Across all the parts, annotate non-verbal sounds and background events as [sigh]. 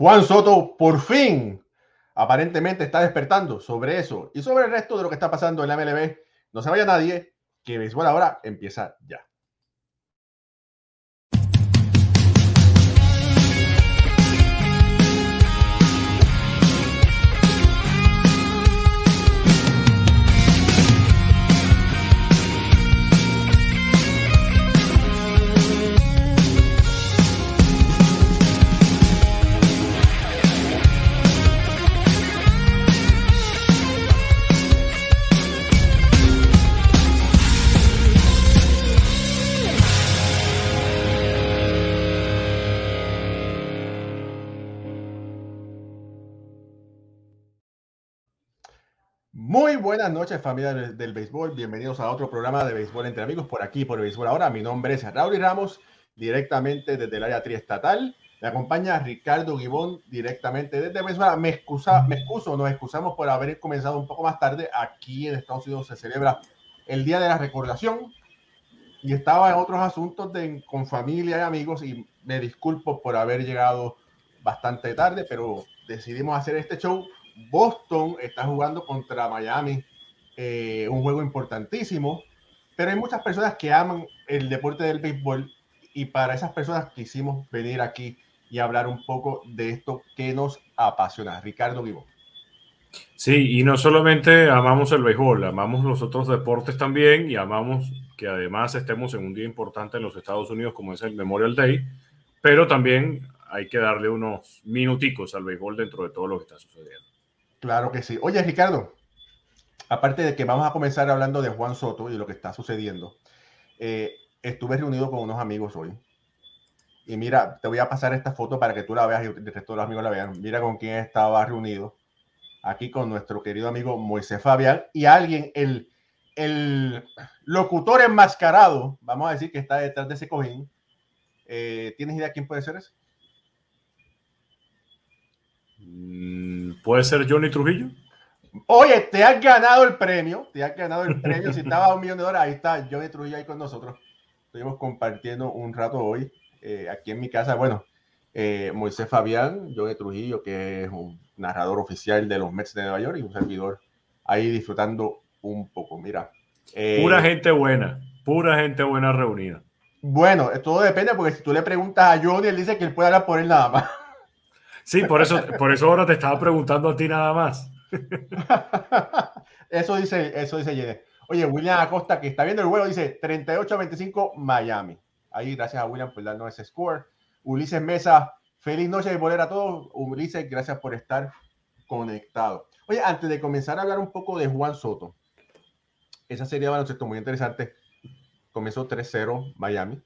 Juan Soto por fin aparentemente está despertando sobre eso y sobre el resto de lo que está pasando en la MLB. No se vaya nadie, que Béisbol ahora empieza ya. Muy buenas noches, familia del, béisbol. Bienvenidos a otro programa de béisbol entre amigos por aquí, por el béisbol ahora. Mi nombre es Raúl Ramos, directamente desde el área triestatal. Me acompaña Ricardo Gibón, directamente desde Venezuela. Me, excusa, me excuso, nos excusamos por haber comenzado un poco más tarde. Aquí en Estados Unidos se celebra el Día de la Recordación y estaba en otros asuntos con familia y amigos y me disculpo por haber llegado bastante tarde, pero decidimos hacer este show Boston está jugando contra Miami, eh, un juego importantísimo, pero hay muchas personas que aman el deporte del béisbol y para esas personas quisimos venir aquí y hablar un poco de esto que nos apasiona. Ricardo Vivo. Sí, y no solamente amamos el béisbol, amamos los otros deportes también y amamos que además estemos en un día importante en los Estados Unidos como es el Memorial Day, pero también hay que darle unos minuticos al béisbol dentro de todo lo que está sucediendo. Claro que sí. Oye, Ricardo, aparte de que vamos a comenzar hablando de Juan Soto y lo que está sucediendo, eh, estuve reunido con unos amigos hoy. Y mira, te voy a pasar esta foto para que tú la veas y el resto de los amigos la vean. Mira con quién estaba reunido. Aquí con nuestro querido amigo Moisés Fabián y alguien, el, el locutor enmascarado, vamos a decir que está detrás de ese cojín. Eh, ¿Tienes idea quién puede ser ese? Mm, ¿Puede ser Johnny Trujillo? Oye, te has ganado el premio, te has ganado el premio. Si estaba a un millón de dólares, ahí está Johnny Trujillo ahí con nosotros. Estuvimos compartiendo un rato hoy eh, aquí en mi casa. Bueno, eh, Moisés Fabián, Johnny Trujillo, que es un narrador oficial de los Mets de Nueva York y un servidor ahí disfrutando un poco. Mira. Eh, pura gente buena, pura gente buena reunida. Bueno, todo depende porque si tú le preguntas a Johnny, él dice que él puede hablar por él nada más. Sí, por eso, por eso ahora te estaba preguntando a ti nada más. [laughs] eso dice, eso dice Oye, William Acosta, que está viendo el vuelo, dice 38 25 Miami. Ahí, gracias a William por darnos ese score. Ulises Mesa, feliz noche de volver a todos. Ulises, gracias por estar conectado. Oye, antes de comenzar a hablar un poco de Juan Soto, esa serie de baloncesto muy interesante. Comenzó 3-0 Miami.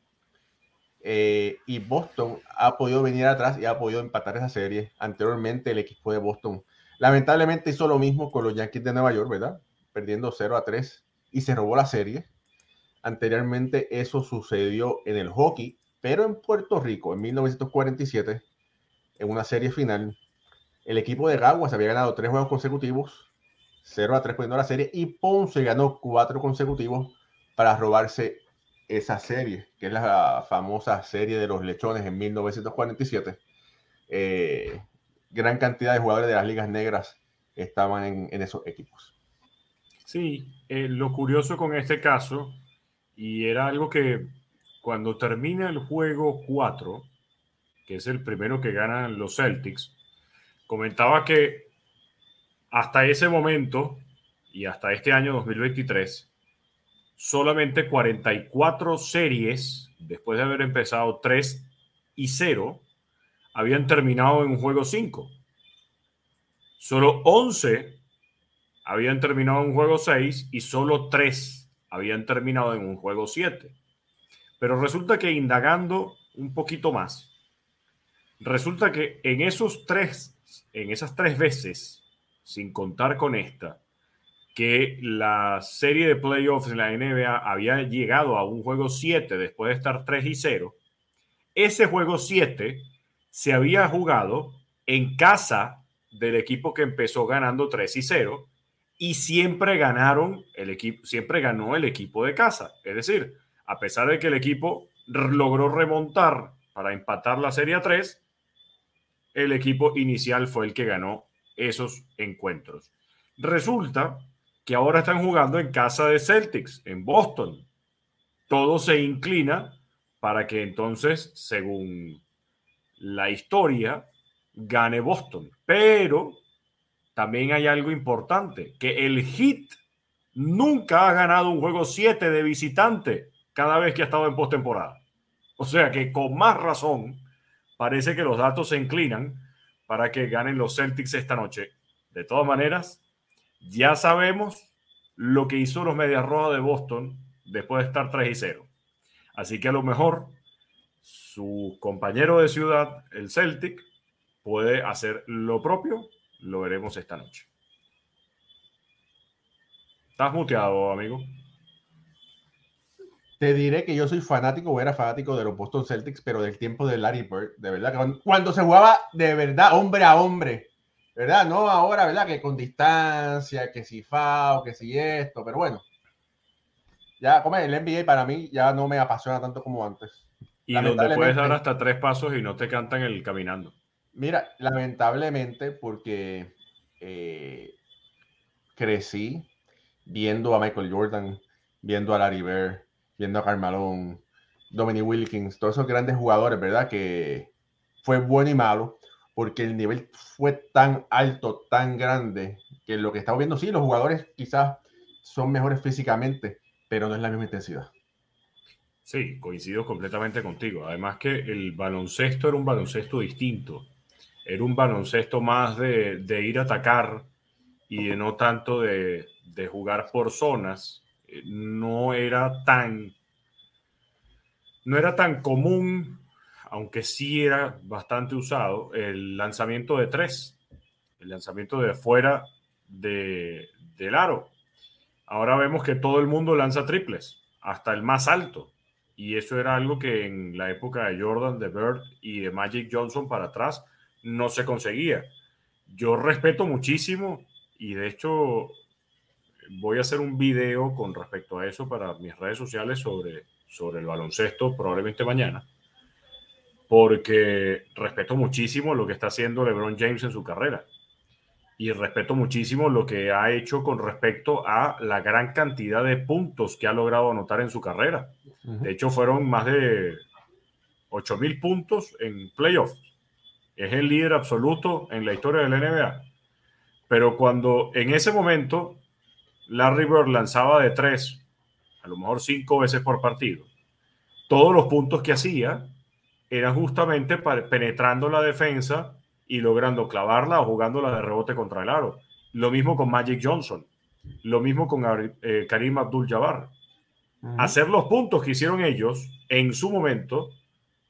Eh, y Boston ha podido venir atrás y ha podido empatar esa serie. Anteriormente el equipo de Boston lamentablemente hizo lo mismo con los Yankees de Nueva York, ¿verdad? Perdiendo 0 a 3 y se robó la serie. Anteriormente eso sucedió en el hockey, pero en Puerto Rico en 1947, en una serie final, el equipo de Gaguas había ganado tres juegos consecutivos, 0 a 3 poniendo la serie, y Ponce ganó cuatro consecutivos para robarse esa serie, que es la famosa serie de los lechones en 1947. Eh, gran cantidad de jugadores de las ligas negras estaban en, esos equipos. Sí, eh, lo curioso con este caso, y era algo que cuando termina el juego 4, que es el primero que ganan los Celtics, comentaba que hasta ese momento y hasta este año 2023, solamente 44 series, después de haber empezado 3 y 0, habían terminado en un juego 5. Solo 11 habían terminado en un juego 6 y solo 3 habían terminado en un juego 7. Pero resulta que indagando un poquito más, resulta que en esos tres, en esas tres veces, sin contar con esta, que la serie de playoffs en la NBA había llegado a un juego 7 después de estar 3 y 0. Ese juego 7 se había jugado en casa del equipo que empezó ganando 3 y 0 y siempre ganaron el equipo, siempre ganó el equipo de casa. Es decir, a pesar de que el equipo logró remontar para empatar la serie a 3, el equipo inicial fue el que ganó esos encuentros. Resulta que ahora están jugando en casa de Celtics, en Boston. Todo se inclina para que entonces, según la historia, gane Boston. Pero también hay algo importante, que el Heat nunca ha ganado un juego 7 de visitante cada vez que ha estado en postemporada. O sea que con más razón parece que los datos se inclinan para que ganen los Celtics esta noche. De todas maneras, ya sabemos lo que hizo los Medias Rojas de Boston después de estar 3 y 0. Así que a lo mejor su compañero de ciudad, el Celtic, puede hacer lo propio. Lo veremos esta noche. Estás muteado, amigo. Te diré que yo soy fanático o era fanático de los Boston Celtics, pero del tiempo de Larry Bird, de verdad, cuando, se jugaba de verdad, hombre a hombre, ¿verdad? No ahora, ¿verdad? Que con distancia, que si FAO, que si esto, pero bueno. Ya, como el NBA para mí ya no me apasiona tanto como antes. Y donde puedes dar hasta tres pasos y no te cantan el caminando. Mira, lamentablemente, porque eh, crecí viendo a Michael Jordan, viendo a Larry Bird, viendo a Carmelo, Dominic Wilkins, todos esos grandes jugadores, ¿verdad? Que fue bueno y malo, porque el nivel fue tan alto, tan grande, que lo que estamos viendo, sí, los jugadores quizás son mejores físicamente, pero no es la misma intensidad. Sí, coincido completamente contigo. Además que el baloncesto era un baloncesto distinto. Era un baloncesto más de, de ir a atacar y no tanto de, de jugar por zonas eh, no era tan no era tan común, aunque sí era bastante usado, el lanzamiento de tres, el lanzamiento de fuera de, del aro. Ahora vemos que todo el mundo lanza triples, hasta el más alto. Y eso era algo que en la época de Jordan, de Bird y de Magic Johnson para atrás no se conseguía. Yo respeto muchísimo y de hecho voy a hacer un video con respecto a eso para mis redes sociales sobre, sobre el baloncesto, probablemente mañana, porque respeto muchísimo lo que está haciendo LeBron James en su carrera y respeto muchísimo lo que ha hecho con respecto a la gran cantidad de puntos que ha logrado anotar en su carrera. De hecho, fueron más de 8 mil puntos en playoffs. Es el líder absoluto en la historia del NBA. Pero cuando en ese momento Larry Bird lanzaba de tres, a lo mejor cinco veces por partido, todos los puntos que hacía eran justamente penetrando la defensa y logrando clavarla o jugándola de rebote contra el aro. Lo mismo con Magic Johnson, lo mismo con eh, Karim Abdul-Jabbar. Hacer los puntos que hicieron ellos en su momento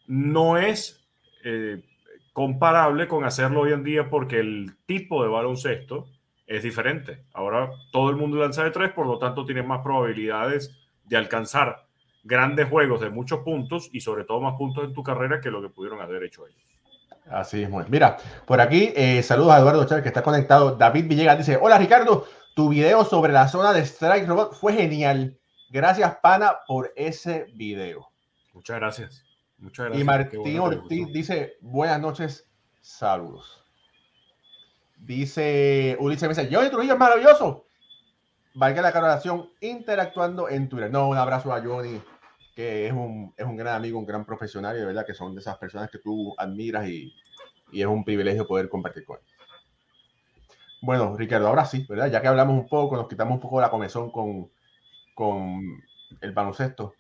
no es eh, comparable con hacerlo hoy en día porque el tipo de baloncesto es diferente. Ahora todo el mundo lanza de tres, por lo tanto tiene más probabilidades de alcanzar grandes juegos de muchos puntos y sobre todo más puntos en tu carrera que lo que pudieron haber hecho ellos. Así es, mira, por aquí eh, saludos a Eduardo Chávez que está conectado. David Villegas dice, hola Ricardo, tu video sobre la zona de Strike Robot fue genial. Gracias, pana, por ese video. Muchas gracias. Muchas gracias. Y Martín Ortiz dice, buenas noches, saludos. Dice Ulises Mesa, Johnny Trujillo es maravilloso. Valga la aclaración, interactuando en Twitter. No, un abrazo a Johnny, que es un, es un gran amigo, un gran profesional y de verdad que son de esas personas que tú admiras y, y es un privilegio poder compartir con él. Bueno, Ricardo, ahora sí, ¿verdad? Ya que hablamos un poco, nos quitamos un poco la comezón con, con el baloncesto.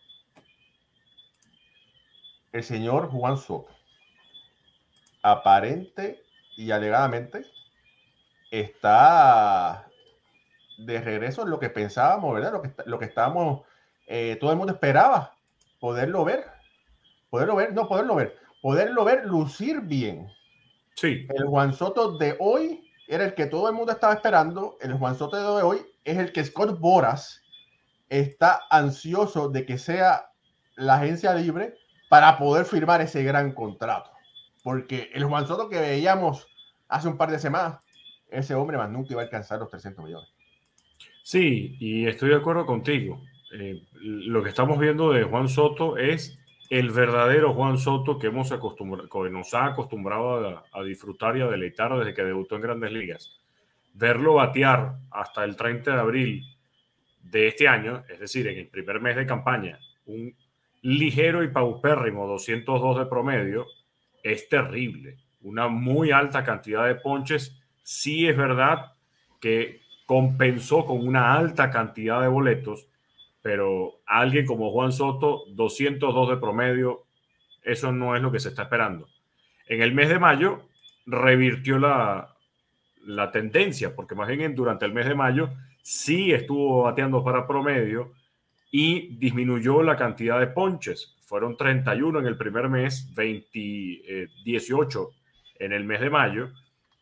El señor Juan Soto, aparente y alegadamente, está de regreso en lo que pensábamos, ¿verdad? Lo que, lo que estábamos, eh, todo el mundo esperaba, poderlo ver, poderlo ver, no poderlo ver, poderlo ver lucir bien. Sí. El Juan Soto de hoy era el que todo el mundo estaba esperando. El Juan Soto de hoy es el que Scott Boras está ansioso de que sea la agencia libre para poder firmar ese gran contrato. Porque el Juan Soto que veíamos hace un par de semanas ese hombre más nunca iba a alcanzar los 300 millones. Sí, y estoy de acuerdo contigo. Eh, lo que estamos viendo de Juan Soto es el verdadero Juan Soto que, hemos que nos ha acostumbrado a, disfrutar y a deleitar desde que debutó en grandes ligas. Verlo batear hasta el 30 de abril de este año, es decir, en el primer mes de campaña, un ligero y paupérrimo 202 de promedio, es terrible. Una muy alta cantidad de ponches. Sí es verdad que compensó con una alta cantidad de boletos, pero alguien como Juan Soto, 202 de promedio, eso no es lo que se está esperando. En el mes de mayo revirtió la, la tendencia, porque más bien durante el mes de mayo sí estuvo bateando para promedio y disminuyó la cantidad de ponches. Fueron 31 en el primer mes, 20, 18 eh, en el mes de mayo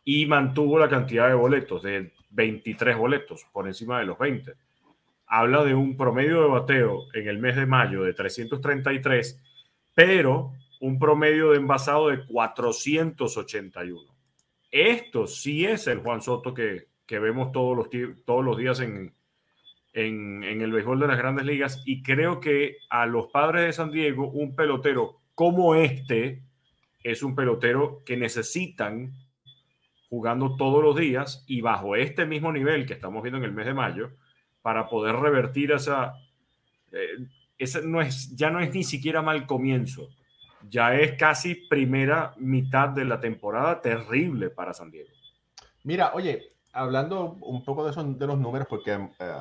y mantuvo la cantidad de boletos de 23 boletos por encima de los 20 habla de un promedio de bateo en el mes de mayo de 333, pero un promedio de envasado de 481. Esto sí es el Juan Soto que, vemos todos los, todos los días en, en, en, el béisbol de las grandes ligas y creo que a los padres de San Diego un pelotero como este es un pelotero que necesitan jugando todos los días y bajo este mismo nivel que estamos viendo en el mes de mayo, para poder revertir esa, eh, no es, ya no es ni siquiera mal comienzo, ya es casi primera mitad de la temporada terrible para San Diego. Mira, oye, hablando un poco de, esos, de los números, porque eh,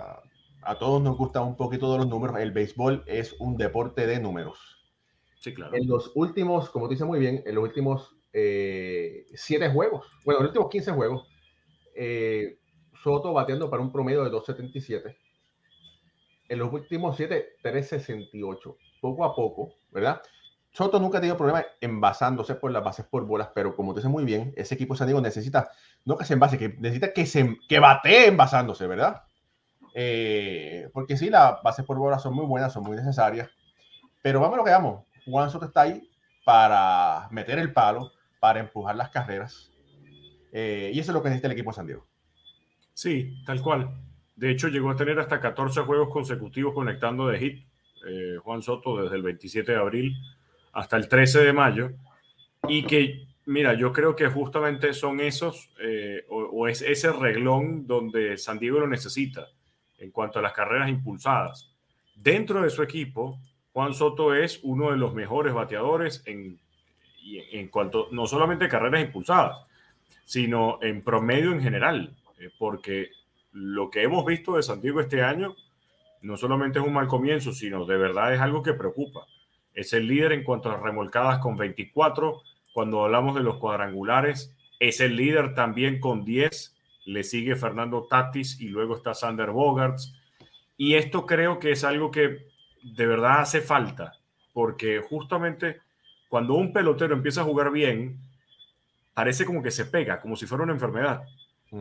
a todos nos gusta un poquito de los números, el béisbol es un deporte de números. Sí, claro. En los últimos, como te dice muy bien, en los últimos eh, siete juegos, bueno, en los últimos 15 juegos, eh, Soto bateando para un promedio de 2.77. En los últimos 7, 3.68. Poco a poco, ¿verdad? Soto nunca ha tenido problemas envasándose por las bases por bolas, pero como te dice muy bien, ese equipo de San Diego necesita, no que se envase, que necesita que se que batee envasándose, ¿verdad? Eh, porque sí, las bases por bolas son muy buenas, son muy necesarias, pero vamos a lo que vamos. Juan Soto está ahí para meter el palo, para empujar las carreras, eh, y eso es lo que necesita el equipo de San Diego. Sí, tal cual. De hecho, llegó a tener hasta 14 juegos consecutivos conectando de hit eh, Juan Soto desde el 27 de abril hasta el 13 de mayo. Y que, mira, yo creo que justamente son esos, eh, o, es ese reglón donde San Diego lo necesita en cuanto a las carreras impulsadas. Dentro de su equipo, Juan Soto es uno de los mejores bateadores en, en cuanto no solamente carreras impulsadas, sino en promedio en general. Eh, porque lo que hemos visto de San Diego este año no solamente es un mal comienzo, sino de verdad es algo que preocupa. Es el líder en cuanto a remolcadas con 24. Cuando hablamos de los cuadrangulares, es el líder también con 10. Le sigue Fernando Tatis y luego está Sander Bogarts. Y esto creo que es algo que de verdad hace falta, porque justamente cuando un pelotero empieza a jugar bien, parece como que se pega, como si fuera una enfermedad.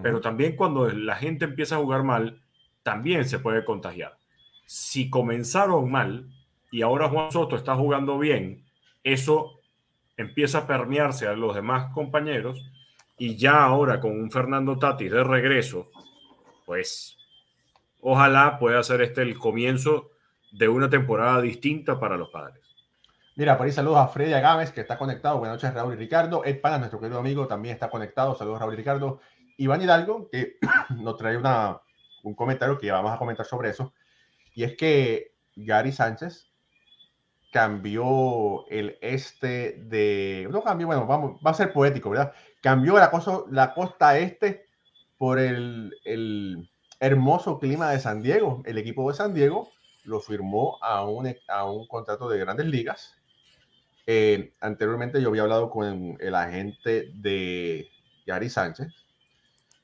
Pero también cuando la gente empieza a jugar mal, también se puede contagiar. Si comenzaron mal y ahora Juan Soto está jugando bien, eso empieza a permearse a los demás compañeros y ya ahora con un Fernando Tatis de regreso, pues ojalá pueda ser este el comienzo de una temporada distinta para los padres. Mira, por ahí saludos a Freddy Agames, que está conectado. Buenas noches, Raúl y Ricardo. Ed Pana, nuestro querido amigo, también está conectado. Saludos, Raúl y Ricardo. Iván Hidalgo, que [clears throat] nos trae una, un comentario que vamos a comentar sobre eso, y es que Gary Sánchez cambió el este de, no cambió, bueno, vamos, va a ser poético, ¿verdad? Cambió la, cosa, la costa este por el, el hermoso clima de San Diego. El equipo de San Diego lo firmó a un, a un contrato de grandes ligas. Eh, anteriormente yo había hablado con el agente de Gary Sánchez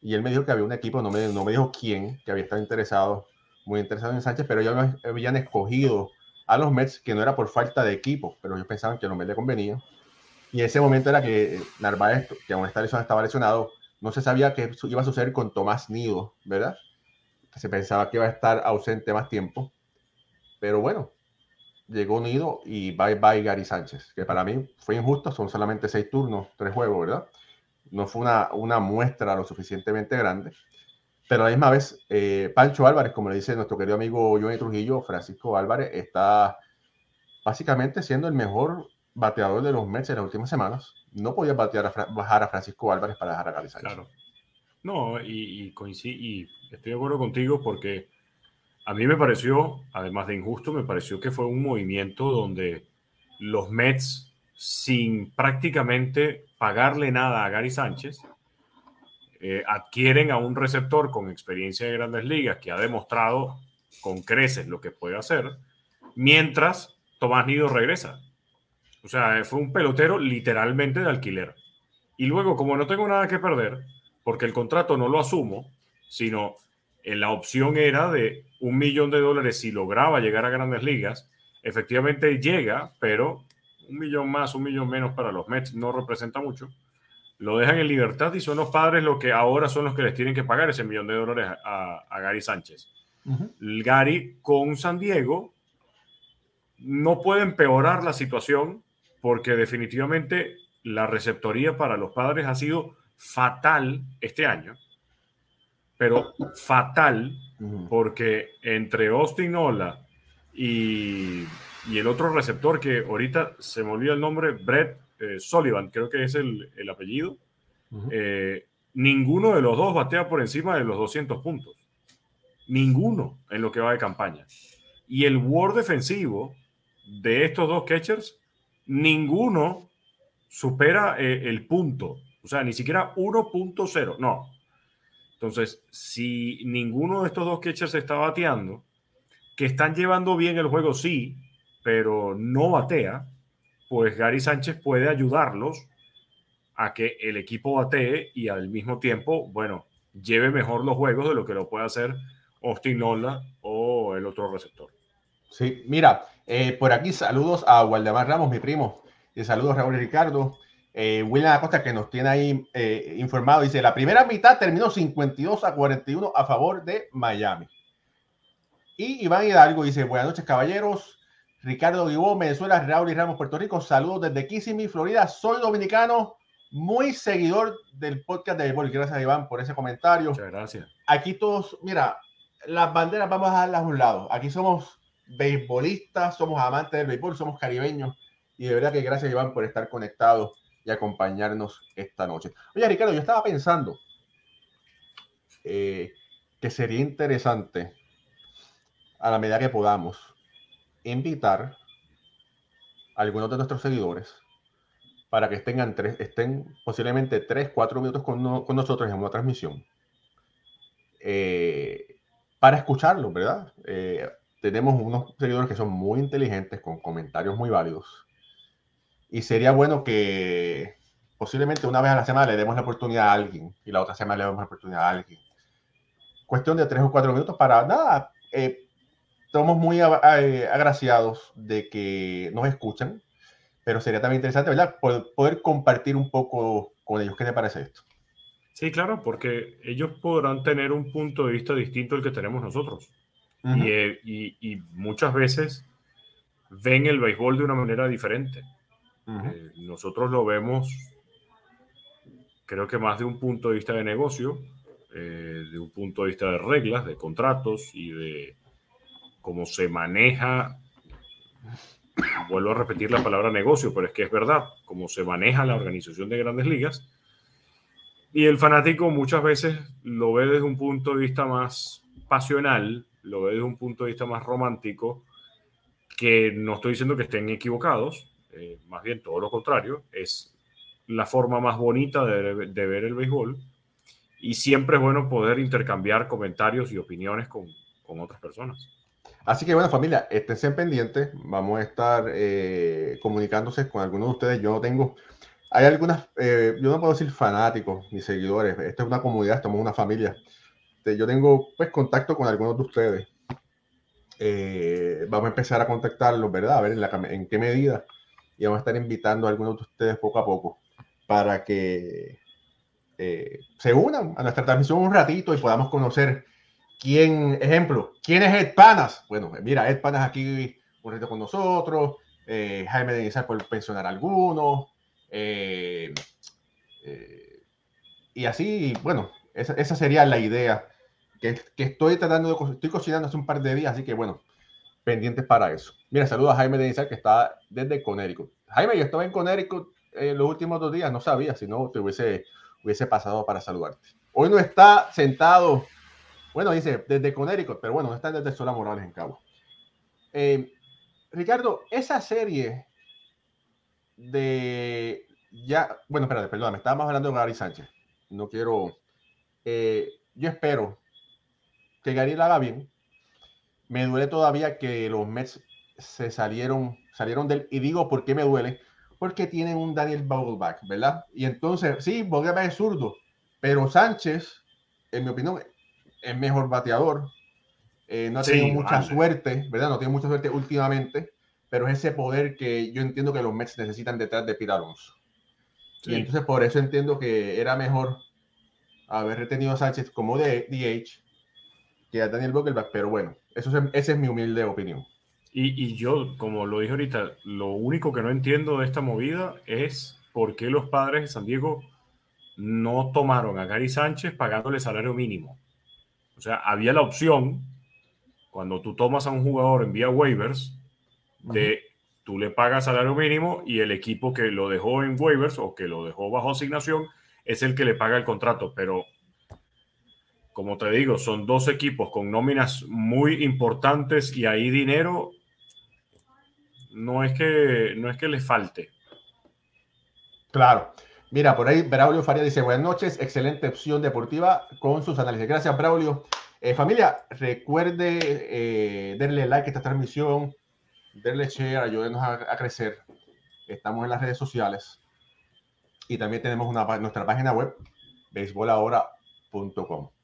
y él me dijo que había un equipo, no me, no me dijo quién, que había estado interesado, muy interesado en Sánchez, pero ellos habían escogido a los Mets, que no era por falta de equipo, pero ellos pensaban que a los Mets le convenía. Y ese momento era que Narváez, que aún estaba lesionado, no se sabía qué iba a suceder con Tomás Nido, ¿verdad? se pensaba que iba a estar ausente más tiempo. Pero bueno, llegó Nido y bye bye Gary Sánchez, que para mí fue injusto, son solamente seis turnos, tres juegos, ¿verdad? No fue una, una muestra lo suficientemente grande. Pero a la misma vez, eh, Pancho Álvarez, como le dice nuestro querido amigo Johnny Trujillo, Francisco Álvarez, está básicamente siendo el mejor bateador de los Mets en las últimas semanas. No podía batear a bajar a Francisco Álvarez para dejar a Gary Claro. No, y, y, y estoy de acuerdo contigo porque a mí me pareció, además de injusto, me pareció que fue un movimiento donde los Mets, sin prácticamente pagarle nada a Gary Sánchez, eh, adquieren a un receptor con experiencia de grandes ligas que ha demostrado con creces lo que puede hacer, mientras Tomás Nido regresa. O sea, fue un pelotero literalmente de alquiler. Y luego, como no tengo nada que perder, porque el contrato no lo asumo, sino eh, la opción era de un millón de dólares si lograba llegar a grandes ligas, efectivamente llega, pero un millón más, un millón menos para los Mets no representa mucho. Lo dejan en libertad y son los padres los que ahora son los que les tienen que pagar ese millón de dólares a, Gary Sánchez. Gary con San Diego no puede empeorar la situación porque definitivamente la receptoría para los padres ha sido fatal este año, pero fatal porque entre Austin Ola y, y el otro receptor que ahorita se me olvida el nombre, Brett eh, Sullivan, creo que es el, apellido, eh, ninguno de los dos batea por encima de los 200 puntos. Ninguno en lo que va de campaña. Y el war defensivo de estos dos catchers, ninguno supera eh, el punto. O sea, ni siquiera 1.0. No. Entonces, si ninguno de estos dos catchers está bateando, que están llevando bien el juego, sí, pero no batea, pues Gary Sánchez puede ayudarlos a que el equipo batee y al mismo tiempo, bueno, lleve mejor los juegos de lo que lo puede hacer Austin Nola o el otro receptor. Sí, mira, eh, por aquí saludos a Waldemar Ramos, mi primo, y saludos Raúl y Ricardo. Eh, William Acosta que nos tiene ahí eh, informado, dice, la primera mitad terminó 52 a 41 a favor de Miami. Y Iván Hidalgo dice, buenas noches caballeros, Ricardo Vivó, Venezuela, Raúl y Ramos, Puerto Rico. Saludos desde Kissimmee, Florida. Soy dominicano, muy seguidor del podcast de béisbol. Gracias, Iván, por ese comentario. Muchas gracias. Aquí todos, mira, las banderas vamos a dejarlas a un lado. Aquí somos beisbolistas, somos amantes del béisbol, somos caribeños. Y de verdad que gracias, Iván, por estar conectado y acompañarnos esta noche. Oye, Ricardo, yo estaba pensando eh, que sería interesante, a la medida que podamos, invitar a algunos de nuestros seguidores para que estén, tres, estén posiblemente 3, 4 minutos con, nosotros en una transmisión eh, para escucharlo, ¿verdad? Eh, tenemos unos seguidores que son muy inteligentes, con comentarios muy válidos. Y sería bueno que posiblemente una vez a la semana le demos la oportunidad a alguien y la otra semana le demos la oportunidad a alguien. Cuestión de tres o cuatro minutos para nada, eh, estamos muy eh, agraciados de que nos escuchan, pero sería también interesante, ¿verdad? Poder, compartir un poco con ellos. ¿Qué te parece esto? Sí, claro, porque ellos podrán tener un punto de vista distinto al que tenemos nosotros. Eh, y, muchas veces ven el béisbol de una manera diferente. Eh, nosotros lo vemos, creo que más de un punto de vista de negocio, de un punto de vista de reglas, de contratos y de cómo se maneja, vuelvo a repetir la palabra negocio, pero es que es verdad, cómo se maneja la organización de grandes ligas. Y el fanático muchas veces lo ve desde un punto de vista más pasional, lo ve desde un punto de vista más romántico, que no estoy diciendo que estén equivocados, eh, más bien todo lo contrario, es la forma más bonita de, de, ver el béisbol y siempre es bueno poder intercambiar comentarios y opiniones con, con otras personas. Así que bueno, familia, estén pendientes. Vamos a estar eh, comunicándose con algunos de ustedes. Yo no tengo, hay algunas, eh, yo no puedo decir fanáticos ni seguidores. Esta es una comunidad, estamos una familia. Yo tengo pues contacto con algunos de ustedes. Eh, vamos a empezar a contactarlos, ¿verdad? A ver en, en, qué medida. Y vamos a estar invitando a algunos de ustedes poco a poco para que se unan a nuestra transmisión un ratito y podamos conocer ¿Quién, ejemplo, quién es Ed Panas? Bueno, mira, Ed Panas aquí un reto con nosotros, eh, Jaime de Nizar por pensionar algunos, eh, eh, y así, bueno, esa, esa, sería la idea que, que, estoy tratando de, estoy cocinando hace un par de días, así que bueno, pendientes para eso. Mira, saludos a Jaime de Inicial que está desde Connecticut. Jaime, yo estaba en en eh, los últimos dos días, no sabía, si no te hubiese, hubiese pasado para saludarte. Hoy no está sentado, bueno, dice desde Connecticut, pero bueno, no está desde Sola Morales en Cabo. Eh, Ricardo, esa serie de ya, bueno, espérate, perdón, me estábamos hablando de Gary Sánchez. No quiero, eh, yo espero que Gary la haga bien. Me duele todavía que los Mets se salieron, salieron del, y digo por qué me duele, porque tienen un Daniel Vogelbach, ¿verdad? Y entonces, sí, Vogelbach es zurdo, pero Sánchez, en mi opinión, es mejor bateador. Eh, no ha tenido mucha suerte, ¿verdad? No tiene mucha suerte últimamente, pero es ese poder que yo entiendo que los Mets necesitan detrás de Pete Y entonces por eso entiendo que era mejor haber retenido a Sánchez como de DH que a Daniel Vogelbach, pero bueno, eso es, esa es mi humilde opinión. Y, yo, como lo dije ahorita, lo único que no entiendo de esta movida es por qué los padres de San Diego no tomaron a Gary Sánchez pagándole salario mínimo. O sea, había la opción, cuando tú tomas a un jugador en vía waivers, de tú le pagas salario mínimo y el equipo que lo dejó en waivers o que lo dejó bajo asignación es el que le paga el contrato. Pero, como te digo, son dos equipos con nóminas muy importantes y ahí dinero no es que, no es que les falte. Claro. Mira, por ahí Braulio Faria dice, buenas noches, excelente opción deportiva con sus análisis. Gracias, Braulio. Eh, familia, recuerde eh, darle like a esta transmisión, darle share, ayúdenos a, crecer. Estamos en las redes sociales y también tenemos una, nuestra página web, beisbolahora.com. [laughs]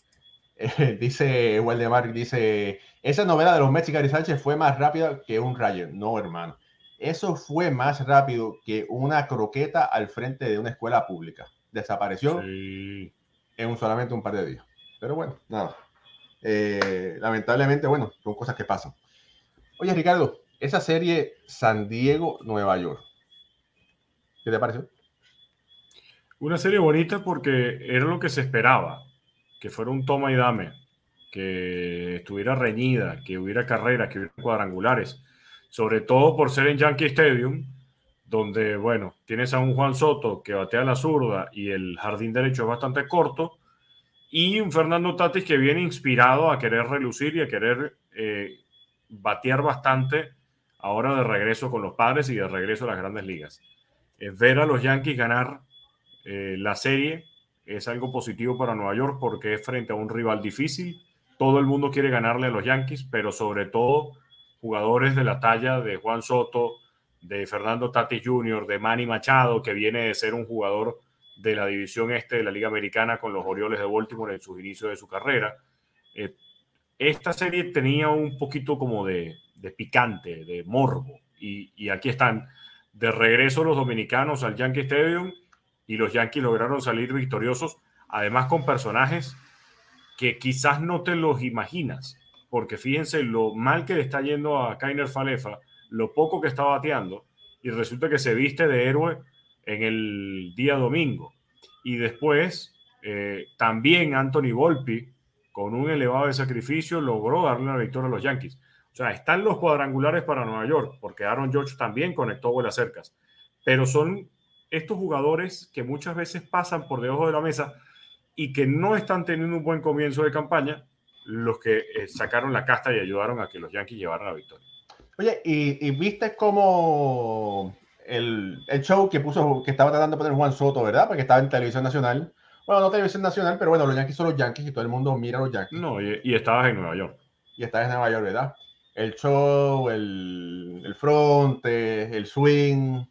Eh, dice Waldemar, dice, esa novela de los Mets y Sánchez fue más rápida que un Rayo. No, hermano. Eso fue más rápido que una croqueta al frente de una escuela pública. Desapareció en un, solamente un par de días. Pero bueno, nada. Eh, lamentablemente, bueno, son cosas que pasan. Oye, Ricardo, esa serie San Diego, Nueva York. ¿Qué te pareció? Una serie bonita porque era lo que se esperaba, que fuera un toma y dame, que estuviera reñida, que hubiera carreras, que hubiera cuadrangulares sobre todo por ser en Yankee Stadium, donde, bueno, tienes a un Juan Soto que batea la zurda y el jardín derecho es bastante corto, y un Fernando Tatis que viene inspirado a querer relucir y a querer eh, batear bastante ahora de regreso con los padres y de regreso a las grandes ligas. Eh, ver a los Yankees ganar eh, la serie es algo positivo para Nueva York porque es frente a un rival difícil. Todo el mundo quiere ganarle a los Yankees, pero sobre todo jugadores de la talla de Juan Soto, de Fernando Tatis Jr., de Manny Machado, que viene de ser un jugador de la división este de la Liga Americana con los Orioles de Baltimore en sus inicios de su carrera. Eh, esta serie tenía un poquito como de, picante, de morbo, y, y, aquí están de regreso los dominicanos al Yankee Stadium y los Yankees lograron salir victoriosos, además con personajes que quizás no te los imaginas porque fíjense lo mal que le está yendo a Kainer Falefa, lo poco que está bateando, y resulta que se viste de héroe en el día domingo. Y después, eh, también Anthony Volpi, con un elevado de sacrificio, logró darle la victoria a los Yankees. O sea, están los cuadrangulares para Nueva York, porque Aaron George también conectó las cercas. Pero son estos jugadores que muchas veces pasan por debajo de la mesa y que no están teniendo un buen comienzo de campaña los que eh, sacaron la casta y ayudaron a que los Yankees llevaran la victoria. Oye, y, viste cómo el, el, show que puso, que estaba tratando de poner Juan Soto, ¿verdad? Porque estaba en televisión nacional. Bueno, no televisión nacional, pero bueno, los Yankees son los Yankees y todo el mundo mira a los Yankees. No, y, y estabas en Nueva York. Y estabas en Nueva York, ¿verdad? El show, el, el fronte, el swing.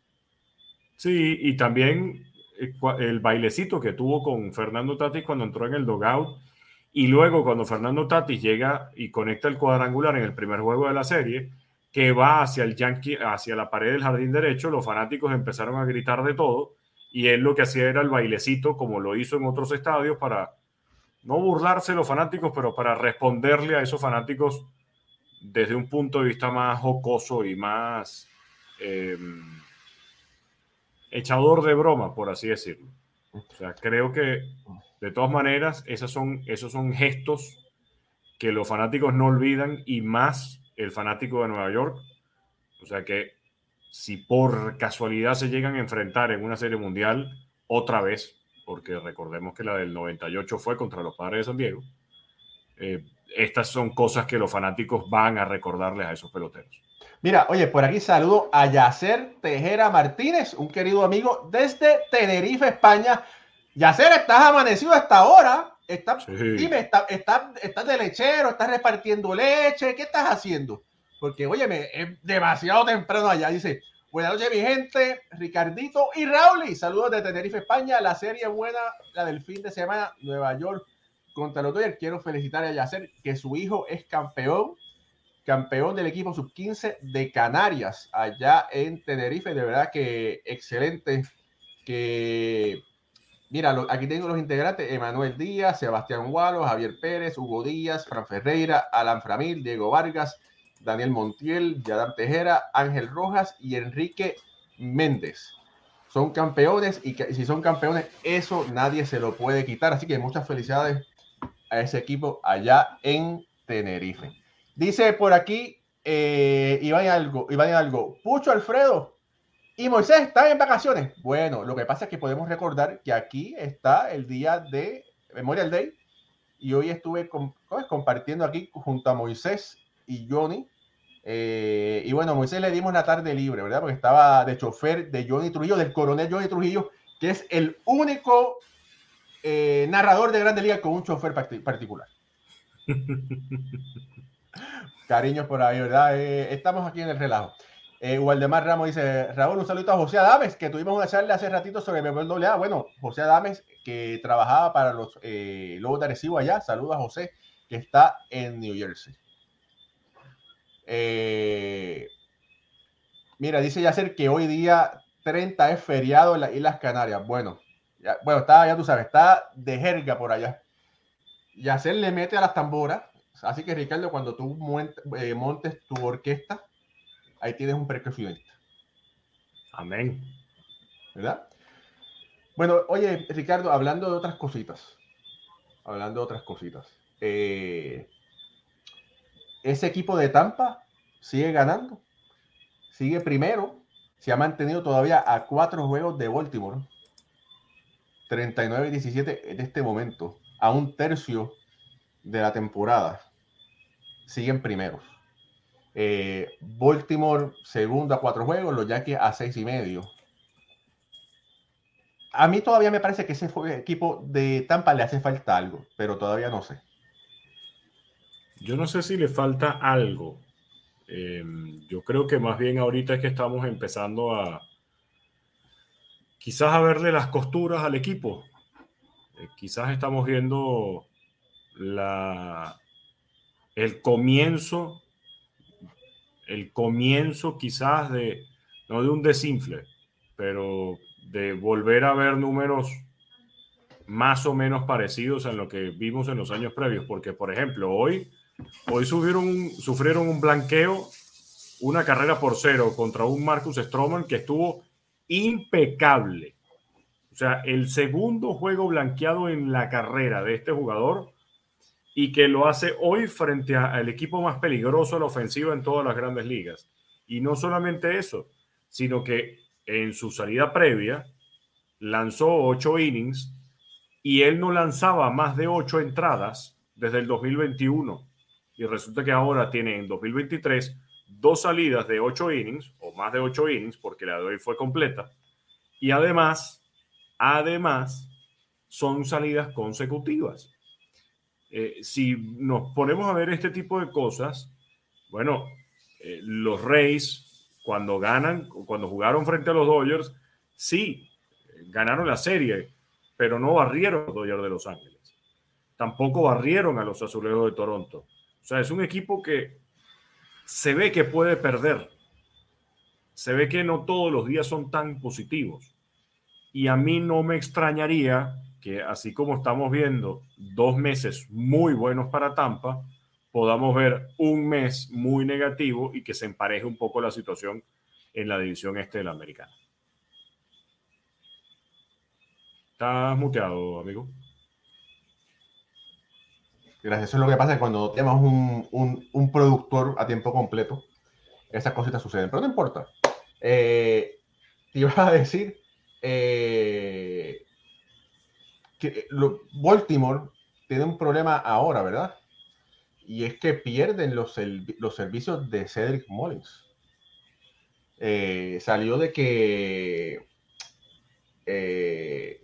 Sí, y también el, eh, el bailecito que tuvo con Fernando Tatis cuando entró en el dogout y luego cuando Fernando Tatis llega y conecta el cuadrangular en el primer juego de la serie, que va hacia el Yankee, hacia la pared del jardín derecho, los fanáticos empezaron a gritar de todo y él lo que hacía era el bailecito como lo hizo en otros estadios para no burlarse los fanáticos, pero para responderle a esos fanáticos desde un punto de vista más jocoso y más em, echador de broma, por así decirlo. O sea, creo que de todas maneras, esos son, esos son gestos que los fanáticos no olvidan y más el fanático de Nueva York. O sea que si por casualidad se llegan a enfrentar en una serie mundial otra vez, porque recordemos que la del 98 fue contra los padres de San Diego, eh, estas son cosas que los fanáticos van a recordarles a esos peloteros. Mira, oye, por aquí saludo a Yacer Tejera Martínez, un querido amigo desde Tenerife, España. Yacer, estás amanecido hasta ahora. Dime, ¿estás está, de lechero? ¿Estás repartiendo leche? ¿Qué estás haciendo? Porque, oye, es demasiado temprano allá. Dice, buenas noches, mi gente. Ricardito y Rauli. Saludos de Tenerife, España. La serie buena, la del fin de semana, Nueva York contra los Dodgers. Quiero felicitar a Yacer, que su hijo es campeón campeón del equipo sub-15 de Canarias, allá en Tenerife. De verdad que excelente. Que mira, aquí tengo los integrantes: Emanuel Díaz, Sebastián Gualo, Javier Pérez, Hugo Díaz, Fran Ferreira, Alan Framil, Diego Vargas, Daniel Montiel, Yadam Tejera, Ángel Rojas y Enrique Méndez. Son campeones y, si son campeones, eso nadie se lo puede quitar. Así que muchas felicidades a ese equipo allá en Tenerife. Dice por aquí eh, Iván algo, Iván algo, Pucho Alfredo y Moisés están en vacaciones. Bueno, lo que pasa es que podemos recordar que aquí está el día de Memorial Day y hoy estuve compartiendo aquí junto a Moisés y Johnny. Eh, y bueno, Moisés le dimos la tarde libre, ¿verdad? Porque estaba de chofer de Johnny Trujillo, del coronel Johnny Trujillo, que es el único eh, narrador de Grande Liga con un chofer particular. [laughs] Cariños por ahí, ¿verdad? Eh, estamos aquí en el relajo. Eh, Ramos dice, Raúl, un saludo a José Adames, que tuvimos una charla hace ratito sobre doble A. Bueno, José Adames, que trabajaba para los eh, Lobos de Arecibo allá. Saludos a José, que está en New Jersey. Eh, mira, dice Yacer que hoy día 30 es feriado en las Islas Canarias. Bueno, bueno, está, ya tú sabes, está de jerga por allá. Yacer le mete a las tamboras Así que Ricardo, cuando tú eh, montes tu orquesta, ahí tienes un percusionista. Amén. ¿Verdad? Bueno, oye, Ricardo, hablando de otras cositas, hablando de otras cositas, eh, ese equipo de Tampa sigue ganando, sigue primero, se ha mantenido todavía a cuatro juegos de Baltimore, 39 y 17 en este momento, a un tercio de la temporada siguen primeros. Eh, Baltimore, segundo a cuatro juegos, los Yankees a seis y medio. A mí todavía me parece que ese equipo de Tampa le hace falta algo, pero todavía no sé. Yo no sé si le falta algo. Em, yo creo que más bien ahorita es que estamos empezando a quizás a verle las costuras al equipo. Eh, quizás estamos viendo la, el comienzo, el comienzo quizás de, no de un desinfle, pero de volver a ver números más o menos parecidos a lo que vimos en los años previos, porque por ejemplo, hoy, hoy sufrieron, sufrieron un blanqueo, una carrera por cero contra un Marcus Stroman que estuvo impecable. O sea, el segundo juego blanqueado en la carrera de este jugador y que lo hace hoy frente al equipo más peligroso de la ofensiva en todas las grandes ligas. Y no solamente eso, sino que en su salida previa lanzó ocho innings y él no lanzaba más de ocho entradas desde el 2021. Y resulta que ahora tiene en 2023 dos salidas de ocho innings o más de ocho innings porque la de hoy fue completa. Y además, además, son salidas consecutivas. Eh, si nos ponemos a ver este tipo de cosas, bueno, eh, los Reyes, cuando ganan, cuando jugaron frente a los Dodgers, sí, ganaron la serie, pero no barrieron a los Dodgers de Los Ángeles. Tampoco barrieron a los Azulejos de Toronto. O sea, es un equipo que se ve que puede perder. Se ve que no todos los días son tan positivos. Y a mí no me extrañaría que así como estamos viendo dos meses muy buenos para Tampa, podamos ver un mes muy negativo y que se empareje un poco la situación en la división este de la americana. ¿Estás muteado, amigo? Gracias. Eso es lo que pasa cuando tenemos un, un, productor a tiempo completo, esas cositas suceden. Pero no importa. Eh, te iba a decir eh, que lo, Baltimore tiene un problema ahora, ¿verdad? Y es que pierden los, los servicios de Cedric Mullins. Eh, salió de que eh,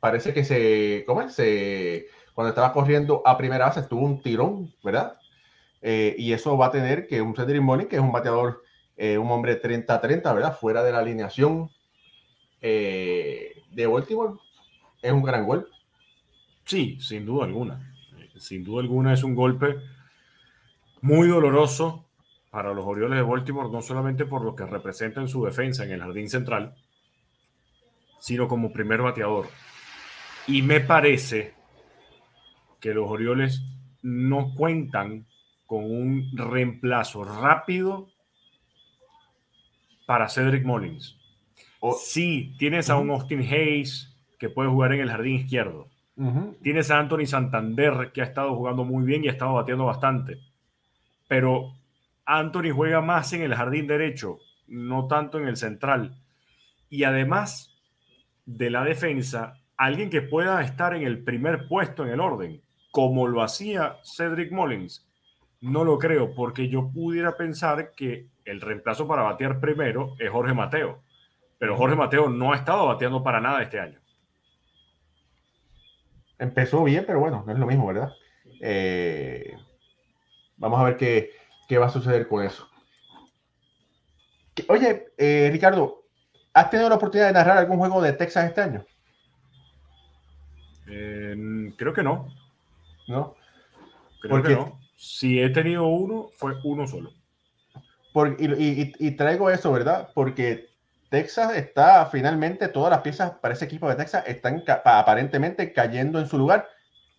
parece que se, ¿cómo es? Se, cuando estaba corriendo a primera base tuvo un tirón, ¿verdad? Eh, y eso va a tener que un Cedric Mullins, que es un bateador, un hombre 30-30, ¿verdad? Fuera de la alineación de Baltimore, es un gran golpe. Sí, sin duda alguna sin duda alguna es un golpe muy doloroso para los Orioles de Baltimore, no solamente por lo que representa en su defensa en el jardín central, sino como primer bateador. Y me parece que los Orioles no cuentan con un reemplazo rápido para Cedric Mullins. O, sí, tienes a un Austin Hayes que puede jugar en el jardín izquierdo. Tienes a Anthony Santander, que ha estado jugando muy bien y ha estado batiendo bastante. Pero Anthony juega más en el jardín derecho, no tanto en el central. Y además de la defensa, alguien que pueda estar en el primer puesto en el orden, como lo hacía Cedric Mullins, no lo creo, porque yo pudiera pensar que el reemplazo para batear primero es Jorge Mateo. Pero Jorge Mateo no ha estado bateando para nada este año empezó bien, pero bueno, no es lo mismo, ¿verdad? Eh, vamos a ver qué, qué, va a suceder con eso. Oye, eh, Ricardo, ¿has tenido la oportunidad de narrar algún juego de Texas este año? Eh, creo que no. ¿No? Creo que no. Si he tenido uno, fue uno solo. y, traigo eso, ¿verdad? Porque Texas está finalmente, todas las piezas para ese equipo de Texas están aparentemente cayendo en su lugar,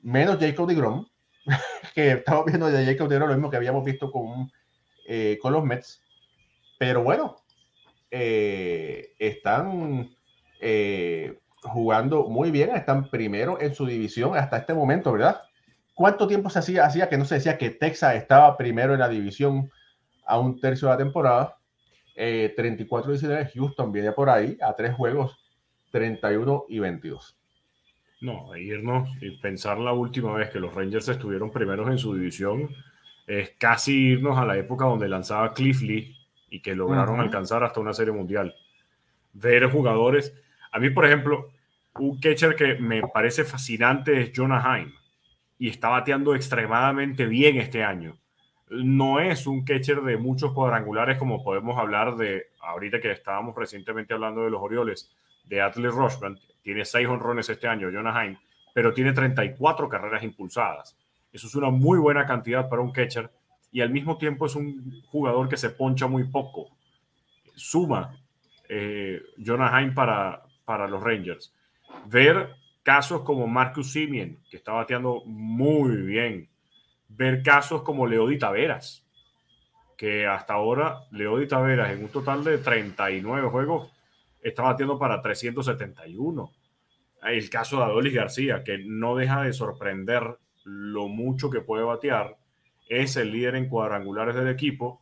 menos Jacob DeGrom, [laughs] que estamos viendo de Jacob DeGrom lo mismo que habíamos visto con, eh, con los Mets. Pero bueno, eh, están eh, jugando muy bien, están primero en su división hasta este momento, ¿verdad? ¿Cuánto tiempo se hacía, hacía que no se decía que Texas estaba primero en la división a un tercio de la temporada? 34-19, eh, Houston viene por ahí a tres juegos, 31 y 22. No, irnos y pensar la última vez que los Rangers estuvieron primeros en su división es casi irnos a la época donde lanzaba Cliff Lee y que lograron alcanzar hasta una serie mundial. Ver jugadores, a mí por ejemplo, un catcher que me parece fascinante es Jonah Heim y está bateando extremadamente bien este año no es un catcher de muchos cuadrangulares como podemos hablar de, ahorita que estábamos recientemente hablando de los Orioles, de Atlee Rushman, tiene seis honrones este año, Jonah Heim, pero tiene 34 carreras impulsadas. Eso es una muy buena cantidad para un catcher y al mismo tiempo es un jugador que se poncha muy poco. Suma eh, Jonah Heim para, para los Rangers. Ver casos como Marcus Simeon, que está bateando muy bien, ver casos como Leody Taveras, que hasta ahora Leody Taveras en un total de 39 juegos está batiendo para 371. El caso de Adolis García, que no deja de sorprender lo mucho que puede batear, es el líder en cuadrangulares del equipo.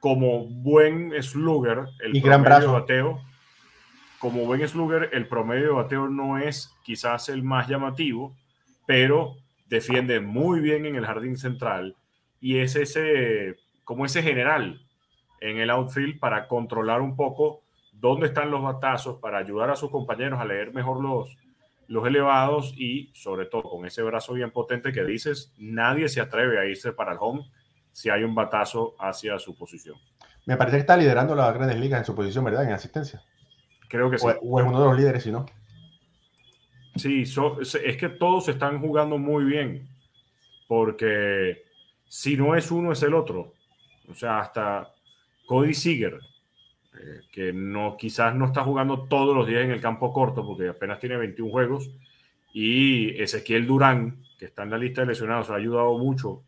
Como buen slugger, el gran brazo. bateo, como buen slugger, el promedio de bateo no es quizás el más llamativo, pero defiende muy bien en el jardín central y es ese, como ese general en el outfield para controlar un poco dónde están los batazos, para ayudar a sus compañeros a leer mejor los, los elevados y sobre todo con ese brazo bien potente que dices, nadie se atreve a irse para el home si hay un batazo hacia su posición. Me parece que está liderando las grandes ligas en su posición, ¿verdad? En asistencia. Creo que sí. O, es uno de los líderes, si no. Sí, es que todos están jugando muy bien, porque si no es uno, es el otro. O sea, hasta Cody Seager, eh, que no, quizás no está jugando todos los días en el campo corto, porque apenas tiene 21 juegos, y Ezequiel Durán, que está en la lista de lesionados, ha ayudado mucho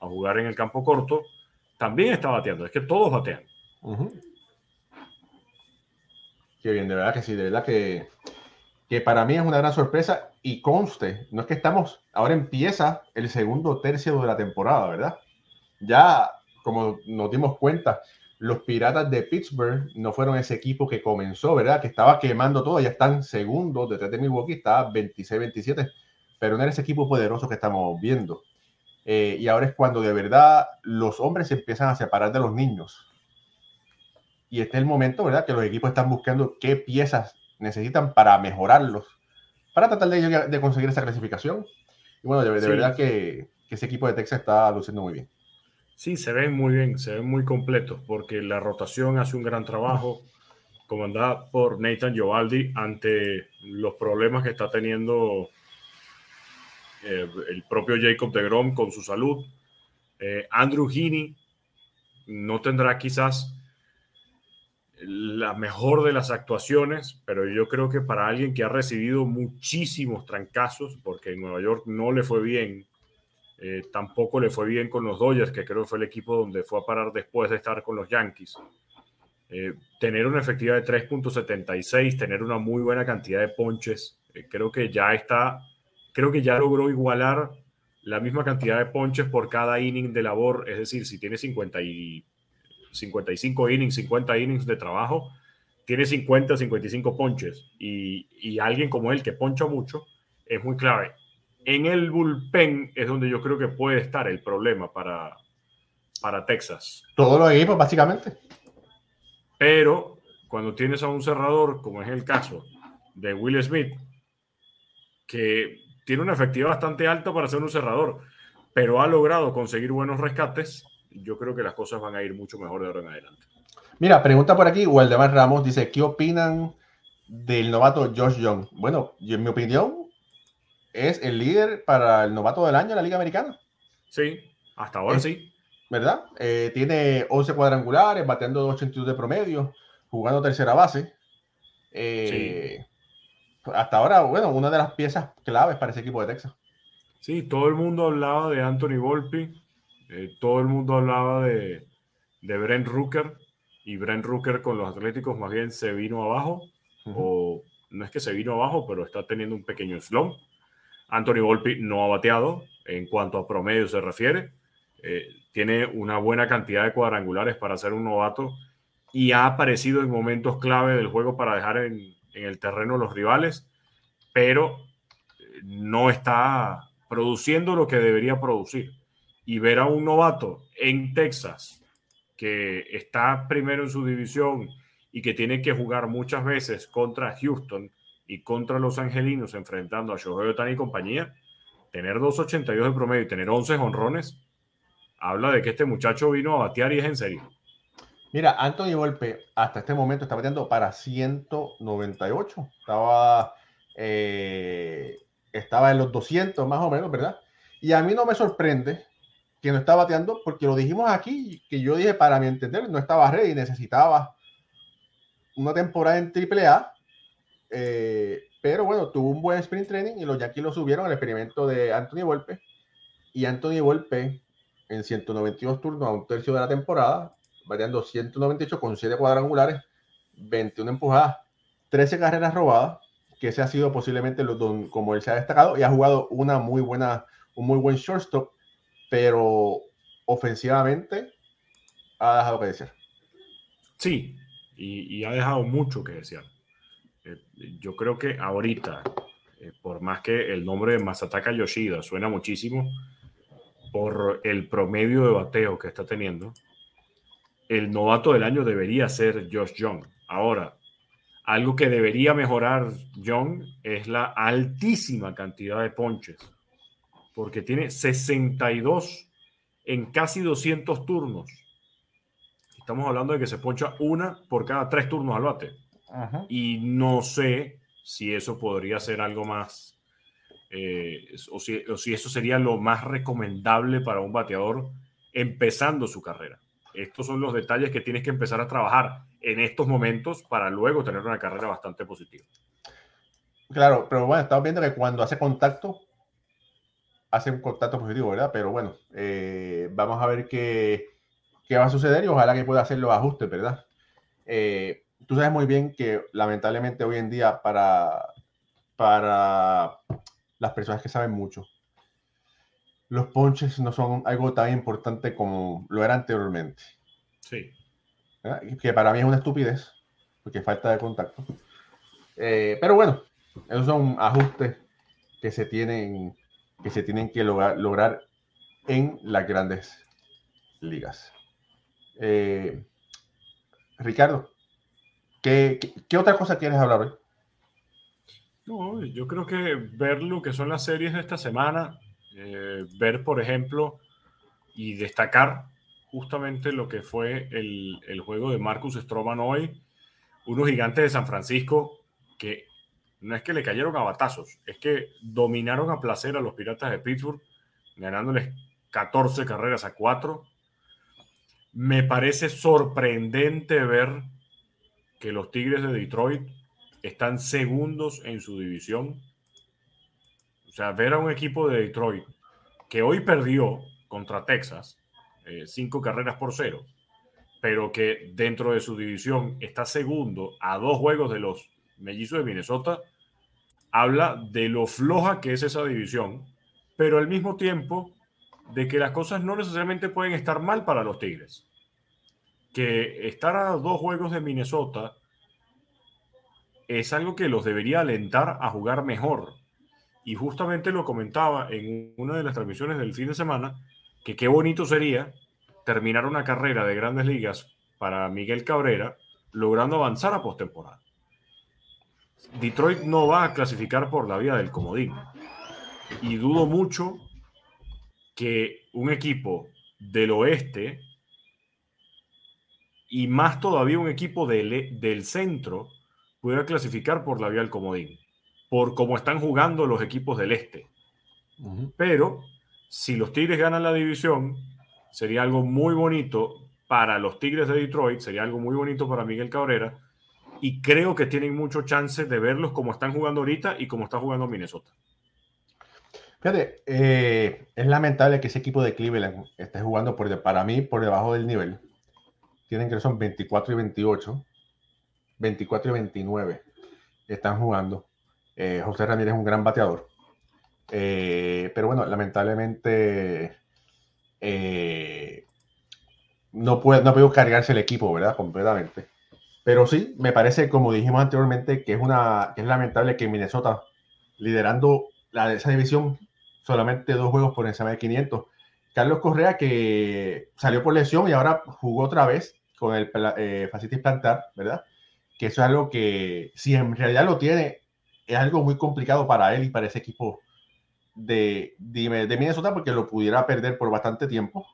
a jugar en el campo corto, también está bateando. Es que todos batean. Qué bien, de verdad que sí, de verdad que que para mí es una gran sorpresa y conste, no es que estamos, ahora empieza el segundo tercio de la temporada, ¿verdad? Ya, como nos dimos cuenta, los Piratas de Pittsburgh no fueron ese equipo que comenzó, ¿verdad? Que estaba quemando todo, ya están segundos detrás de Milwaukee, está 26-27, pero no era ese equipo poderoso que estamos viendo. Eh, y ahora es cuando de verdad los hombres se empiezan a separar de los niños. Y este es el momento, ¿verdad? Que los equipos están buscando qué piezas necesitan para mejorarlos, para tratar de, conseguir esa clasificación. Y bueno, de, verdad que, que ese equipo de Texas está luciendo muy bien. Sí, se ven muy bien, se ven muy completos porque la rotación hace un gran trabajo, comandada por Nathan Giovaldi ante los problemas que está teniendo eh, el propio Jacob de Grom con su salud. Eh, Andrew Heaney no tendrá quizás la mejor de las actuaciones, pero yo creo que para alguien que ha recibido muchísimos trancazos, porque en Nueva York no le fue bien eh, tampoco le fue bien con los Dodgers, que creo que fue el equipo donde fue a parar después de estar con los Yankees. Eh, tener una efectividad de 3.76, tener una muy buena cantidad de ponches, eh, creo que ya está, creo que ya logró igualar la misma cantidad de ponches por cada inning de labor, es decir, si tiene 50 y 55 innings, 50 innings de trabajo, tiene 50, 55 ponches y, y alguien como él que poncha mucho es muy clave en el bullpen es donde yo creo que puede estar el problema para, para Texas. Todos los equipos, básicamente. Pero cuando tienes a un cerrador, como es el caso de Will Smith, que tiene una efectividad bastante alta para ser un cerrador, pero ha logrado conseguir buenos rescates, yo creo que las cosas van a ir mucho mejor de ahora en adelante. Mira, pregunta por aquí, Waldemar Ramos dice, ¿qué opinan del novato Josh Young? Bueno, en mi opinión, es el líder para el novato del año en la Liga Americana. Sí, hasta ahora sí. ¿Verdad? Eh, tiene 11 cuadrangulares, bateando 282 de promedio, jugando tercera base. Eh, hasta ahora, bueno, una de las piezas claves para ese equipo de Texas. Sí, todo el mundo hablaba de Anthony Volpi, eh, todo el mundo hablaba de, de Brent Rooker, y Brent Rooker con los Atléticos más bien se vino abajo, o no es que se vino abajo, pero está teniendo un pequeño slump. Anthony Volpi no ha bateado en cuanto a promedio se refiere. Eh, tiene una buena cantidad de cuadrangulares para ser un novato y ha aparecido en momentos clave del juego para dejar en, el terreno los rivales, pero eh, no está produciendo lo que debería producir. Y ver a un novato en Texas que está primero en su división y que tiene que jugar muchas veces contra Houston, y contra los angelinos enfrentando a Shohei Otani y compañía, tener 2.82 de promedio y tener 11 honrones, habla de que este muchacho vino a batear y es en serio. Mira, Anthony Volpe hasta este momento está bateando para 198. Estaba, eh, estaba en los 200 más o menos, ¿verdad? Y a mí no me sorprende que no está bateando porque lo dijimos aquí, que yo dije, para mi entender, no estaba ready, necesitaba una temporada en AAA eh, pero bueno, tuvo un buen sprint training y los Yankees lo subieron al experimento de Anthony Volpe. Y Anthony Volpe en 192 turnos a un tercio de la temporada, variando 198 con 7 cuadrangulares, 21 empujadas, 13 carreras robadas, que ese ha sido posiblemente lo, como él se ha destacado y ha jugado una muy buena, un muy buen shortstop, pero ofensivamente ha dejado que desear. Sí, y, ha dejado mucho que desear. Eh, yo creo que ahorita, eh, por más que el nombre de Masataka Yoshida suena muchísimo, por el promedio de bateo que está teniendo, el novato del año debería ser Josh Young. Ahora, algo que debería mejorar Young es la altísima cantidad de ponches, porque tiene 62 en casi 200 turnos. Estamos hablando de que se poncha una por cada tres turnos al bate. Y no sé si eso podría ser algo más, eh, o, si, eso sería lo más recomendable para un bateador empezando su carrera. Estos son los detalles que tienes que empezar a trabajar en estos momentos para luego tener una carrera bastante positiva. Claro, pero bueno, estamos viendo que cuando hace contacto, hace un contacto positivo, ¿verdad? Pero bueno, eh, vamos a ver qué, qué, va a suceder y ojalá que pueda hacer los ajustes, ¿verdad? Eh, tú sabes muy bien que lamentablemente hoy en día para, para las personas que saben mucho. Los ponches no son algo tan importante como lo era anteriormente. Sí. Que para mí es una estupidez, porque falta de contacto. Eh, pero bueno, esos son ajustes que se tienen que, se tienen que lograr, lograr en las grandes ligas. Eh, Ricardo, ¿qué, ¿qué, otra cosa quieres hablar hoy? No, yo creo que ver lo que son las series de esta semana, eh, ver, por ejemplo, y destacar justamente lo que fue el, el juego de Marcus Stroman hoy, unos gigantes de San Francisco que no es que le cayeron a batazos, es que dominaron a placer a los Piratas de Pittsburgh, ganándoles 14 carreras a 4. Me parece sorprendente ver que los Tigres de Detroit están segundos en su división. O sea, ver a un equipo de Detroit que hoy perdió contra Texas eh, cinco carreras por cero, pero que dentro de su división está segundo a dos juegos de los mellizos de Minnesota, habla de lo floja que es esa división, pero al mismo tiempo de que las cosas no necesariamente pueden estar mal para los Tigres. Que estar a dos juegos de Minnesota es algo que los debería alentar a jugar mejor. Y justamente lo comentaba en una de las transmisiones del fin de semana, que qué bonito sería terminar una carrera de grandes ligas para Miguel Cabrera, logrando avanzar a postemporada. Detroit no va a clasificar por la vía del comodín. Y dudo mucho que un equipo del oeste y más todavía un equipo del, del centro pudiera clasificar por la vía del comodín, por cómo están jugando los equipos del este. Pero si los Tigres ganan la división, sería algo muy bonito para los Tigres de Detroit, sería algo muy bonito para Miguel Cabrera, y creo que tienen mucho chance de verlos como están jugando ahorita y como está jugando Minnesota. Fíjate, eh, es lamentable que ese equipo de Cleveland esté jugando por, para mí por debajo del nivel. Tienen que son 24 y 28, 24 y 29 están jugando. Eh, José Ramírez es un gran bateador. Eh, pero bueno, lamentablemente no, puede, no puedo cargarse el equipo, ¿verdad? Completamente. Pero sí, me parece, como dijimos anteriormente, que es, una, es lamentable que Minnesota, liderando la, esa división, solamente dos juegos por encima de 500. Carlos Correa, que salió por lesión y ahora jugó otra vez con el eh, facitis plantar, ¿verdad? Que eso es algo que, si en realidad lo tiene, es algo muy complicado para él y para ese equipo de, de, de Minnesota, porque lo pudiera perder por bastante tiempo.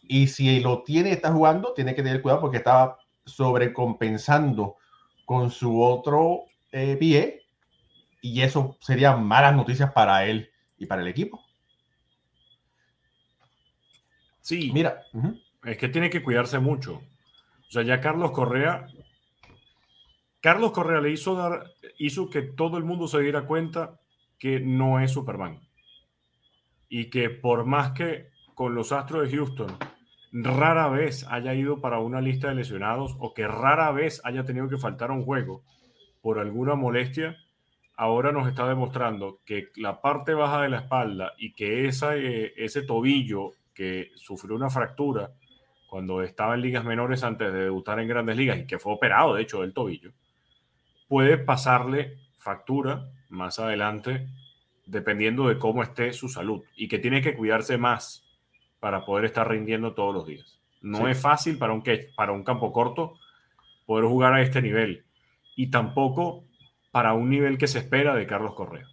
Y si lo tiene, está jugando, tiene que tener cuidado porque estaba sobrecompensando con su otro eh, pie y eso sería malas noticias para él y para el equipo. Sí, mira, es que tiene que cuidarse mucho. O sea, ya Carlos Correa, Carlos Correa le hizo dar, hizo que todo el mundo se diera cuenta que no es Superman y que por más que con los Astros de Houston rara vez haya ido para una lista de lesionados o que rara vez haya tenido que faltar a un juego por alguna molestia, ahora nos está demostrando que la parte baja de la espalda y que esa, eh, ese tobillo que sufrió una fractura cuando estaba en ligas menores antes de debutar en grandes ligas y que fue operado, de hecho, del tobillo, puede pasarle factura más adelante dependiendo de cómo esté su salud y que tiene que cuidarse más para poder estar rindiendo todos los días. No es fácil para un, para un campo corto poder jugar a este nivel y tampoco para un nivel que se espera de Carlos Correa.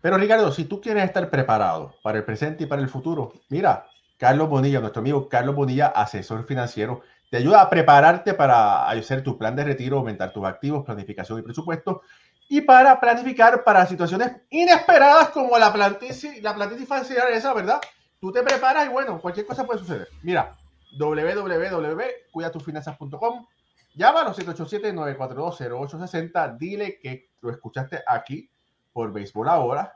Pero Ricardo, si tú quieres estar preparado para el presente y para el futuro, mira, Carlos Bonilla, nuestro amigo Carlos Bonilla, asesor financiero, te ayuda a prepararte para hacer tu plan de retiro, aumentar tus activos, planificación y presupuesto, y para planificar para situaciones inesperadas como la plantitis, la plantitis esa, ¿verdad? Tú te preparas y bueno, cualquier cosa puede suceder. Mira, www.cuidatufinanzas.com, llámalo 787-942-0860, dile que lo escuchaste aquí por Béisbol Ahora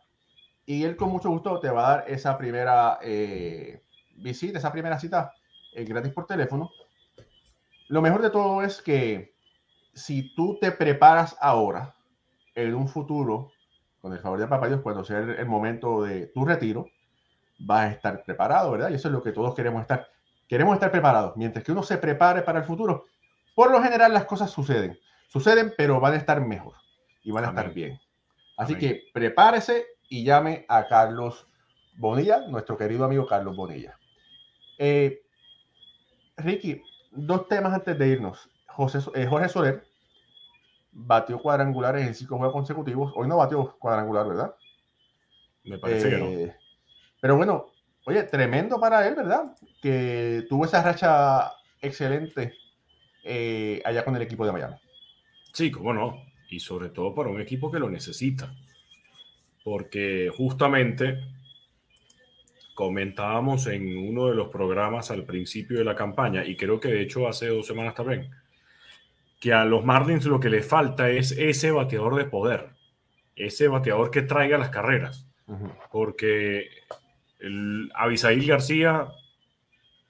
y él con mucho gusto te va a dar esa primera eh, visita, esa primera cita gratis por teléfono. Lo mejor de todo es que si tú te preparas ahora, en un futuro con el favor de papá Dios, cuando sea el, momento de tu retiro, vas a estar preparado, ¿verdad? Y eso es lo que todos queremos estar. Queremos estar preparados. Mientras que uno se prepare para el futuro, por lo general las cosas suceden. Suceden, pero van a estar mejor y van a estar bien. Así que prepárese y llame a Carlos Bonilla, nuestro querido amigo Carlos Bonilla. Eh, Ricky, dos temas antes de irnos. José, eh, Jorge Soler batió cuadrangulares en cinco juegos consecutivos. Hoy no batió cuadrangular, ¿verdad? Me parece que no. Pero bueno, oye, tremendo para él, ¿verdad? Que tuvo esa racha excelente eh, allá con el equipo de Miami. Sí, cómo no. Y sobre todo para un equipo que lo necesita. Porque justamente comentábamos en uno de los programas al principio de la campaña, y creo que de hecho hace dos semanas también, que a los Marlins lo que le falta es ese bateador de poder, ese bateador que traiga las carreras, porque el Abisail García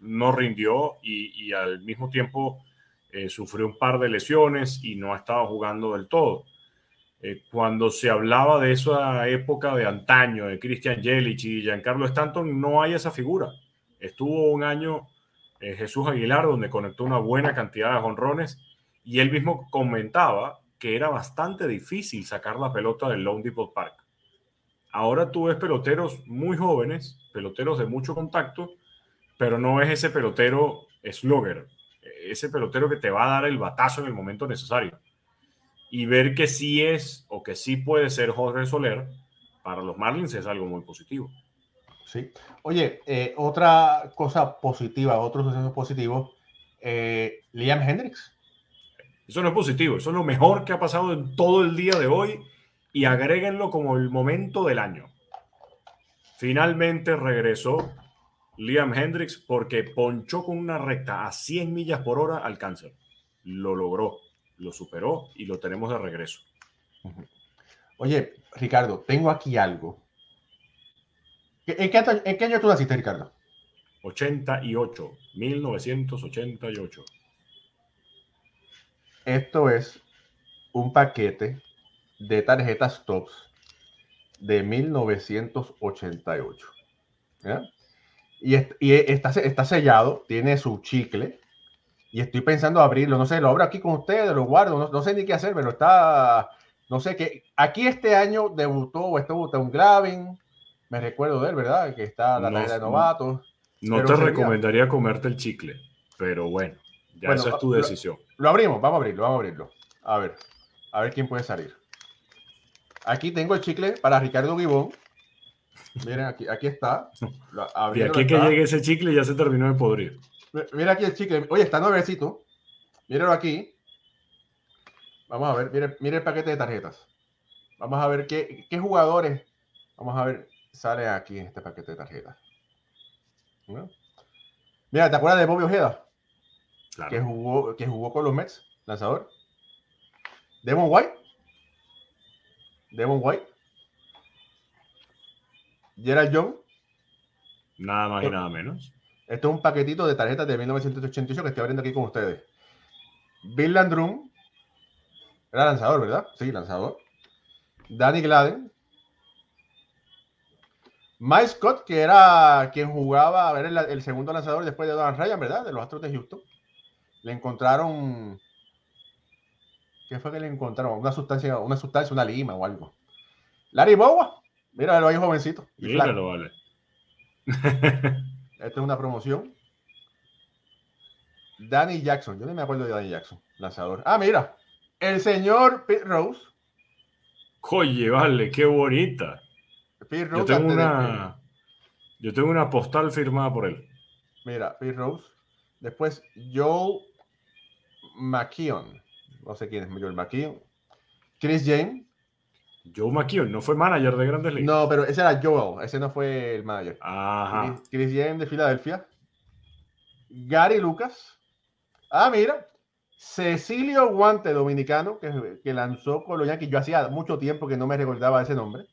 no rindió y, al mismo tiempo eh, sufrió un par de lesiones y no estaba jugando del todo. Eh, cuando se hablaba de esa época de antaño, de Christian Yelich y Giancarlo Stanton, no hay esa figura. Estuvo un año eh, Jesús Aguilar, donde conectó una buena cantidad de jonrones y él mismo comentaba que era bastante difícil sacar la pelota del Lone Depot Park. Ahora tú ves peloteros muy jóvenes, peloteros de mucho contacto, pero no es ese pelotero slugger, ese pelotero que te va a dar el batazo en el momento necesario. Y ver que sí es o que sí puede ser Jorge Soler para los Marlins es algo muy positivo. Sí. Oye, eh, otra cosa positiva, otro suceso positivo, eh, Liam Hendricks eso no es positivo, eso es lo mejor que ha pasado en todo el día de hoy y agréguenlo como el momento del año. Finalmente regresó Liam Hendricks porque ponchó con una recta a 100 millas por hora al cáncer. Lo logró, lo superó y lo tenemos de regreso. Oye, Ricardo, tengo aquí algo. ¿En qué, en qué año tú naciste, Ricardo? 88, 1988. Esto es un paquete de tarjetas TOPS de 1988. Y, está, está, sellado, tiene su chicle. Y estoy pensando abrirlo. No sé, lo abro aquí con ustedes, lo guardo. No, sé ni qué hacer, pero está. No sé qué. Aquí este año debutó o estuvo un Glavin. Me recuerdo de él, ¿verdad? Que está la tarjeta de novatos. No te recomendaría comerte el chicle, pero bueno. Ya esa es tu decisión. Lo, abrimos, vamos a abrirlo, vamos a abrirlo. A ver, a ver quién puede salir. Aquí tengo el chicle para Ricardo Gibón. Miren, aquí, aquí está. y aquí que llegue ese chicle ya se terminó de podrir. Mira aquí el chicle. Oye, está nuevecito. Míralo aquí. Vamos a ver, mire, mire el paquete de tarjetas. Vamos a ver qué, qué jugadores. Vamos a ver, sale aquí en este paquete de tarjetas. Mira, ¿te acuerdas de Bobby Ojeda? que, jugó, que jugó con los Mets, lanzador. Devon White. Devon White. Gerald Young. Nada más y nada menos. Esto es un paquetito de tarjetas de 1988 que estoy abriendo aquí con ustedes. Bill Landrum. Era lanzador, ¿verdad? Sí, lanzador. Danny Gladden. Mike Scott, que era quien jugaba a ver el, el segundo lanzador después de Don Ryan, ¿verdad? De los Astros de Houston le encontraron. ¿Qué fue que le encontraron? Una sustancia, una sustancia, una lima o algo. Larry Bowa, míralo ahí, jovencito. Míralo, vale. [laughs] Esta es una promoción. Danny Jackson, yo no me acuerdo de Danny Jackson, lanzador. Ah, mira, el señor Pete Rose. Oye, vale, qué bonita. Pete Rose yo tengo una, yo tengo una postal firmada por él. Mira, Pete Rose. Después, Joe McKeon. No sé quién es Joel McKeon. Chris James. Joe McKeon no fue manager de Grandes Ligas. No, pero ese era Joel, ese no fue el manager. Ajá. Chris, James de Filadelfia. Gary Lucas. Ah, mira. Cecilio Guante, dominicano, que, que lanzó con los Yankees. Yo hacía mucho tiempo que no me recordaba ese nombre.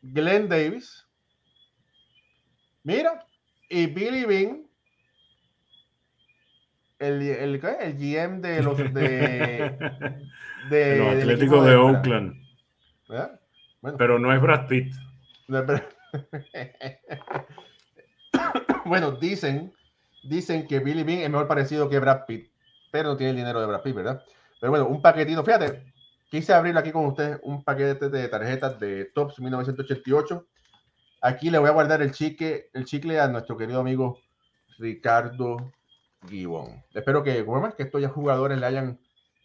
Glenn Davis. Mira. Y Billy Bean el, el, el GM [laughs] de los de, de, Atléticos de Oakland. Pero no es Brad Pitt. [laughs] bueno, dicen, dicen que Billy Bean es mejor parecido que Brad Pitt, pero no tiene el dinero de Brad Pitt, ¿verdad? Pero bueno, un paquetito, fíjate, quise abrir aquí con ustedes un paquete de tarjetas de Tops 1988. Aquí le voy a guardar el chicle, el chicle a nuestro querido amigo Ricardo Gibbon. Espero que, que estos ya jugadores le hayan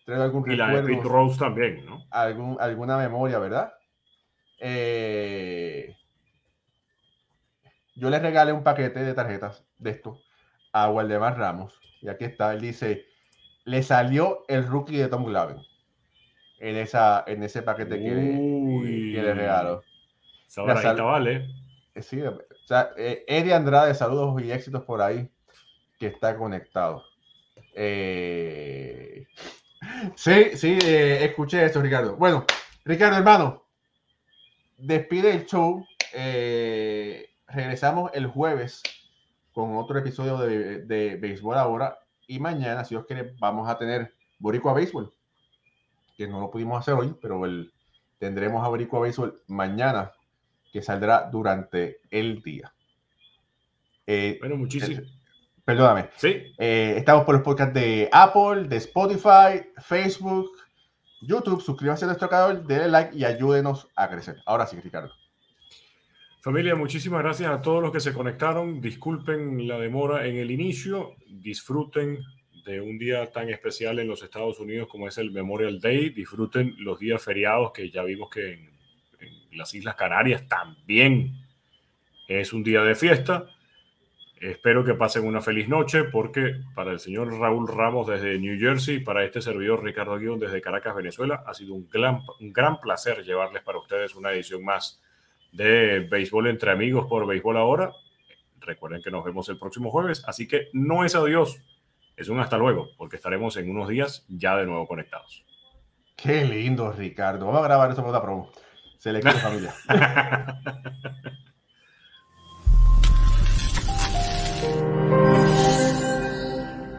traído algún y recuerdo. Y la de Rose también, ¿no? Algún, alguna memoria, ¿verdad? Eh, yo le regalé un paquete de tarjetas de esto a Waldemar Ramos. Y aquí está, él dice, le salió el rookie de Tom Glavin en, esa, en ese paquete que, le regaló. vale. Eh, sí, o sea, eh, Eddie Andrade, saludos y éxitos por ahí, que está conectado. sí, sí, escuché esto, Ricardo. Bueno, Ricardo, hermano, despide el show. Eh, regresamos el jueves con otro episodio de, de Béisbol Ahora. Y mañana, si Dios quiere, vamos a tener Boricua Béisbol, que no lo pudimos hacer hoy, pero el, tendremos a Boricua Béisbol mañana, que saldrá durante el día. Eh, bueno, muchísimo. Eh, perdóname. Sí. estamos por los podcasts de Apple, de Spotify, Facebook, YouTube, suscríbanse a nuestro canal, denle like y ayúdenos a crecer. Ahora sí, Ricardo. Familia, muchísimas gracias a todos los que se conectaron. Disculpen la demora en el inicio. Disfruten de un día tan especial en los Estados Unidos como es el Memorial Day. Disfruten los días feriados que ya vimos que en, en las Islas Canarias también es un día de fiesta. Espero que pasen una feliz noche porque para el señor Raúl Ramos desde New Jersey, para este servidor Ricardo Guión desde Caracas, Venezuela, ha sido un gran, un gran placer llevarles para ustedes una edición más de Béisbol entre amigos por Béisbol ahora. Recuerden que nos vemos el próximo jueves, así que no es adiós, es un hasta luego, porque estaremos en unos días ya de nuevo conectados. Qué lindo, Ricardo. Vamos a grabar eso para otra promo. Selección familia. [laughs]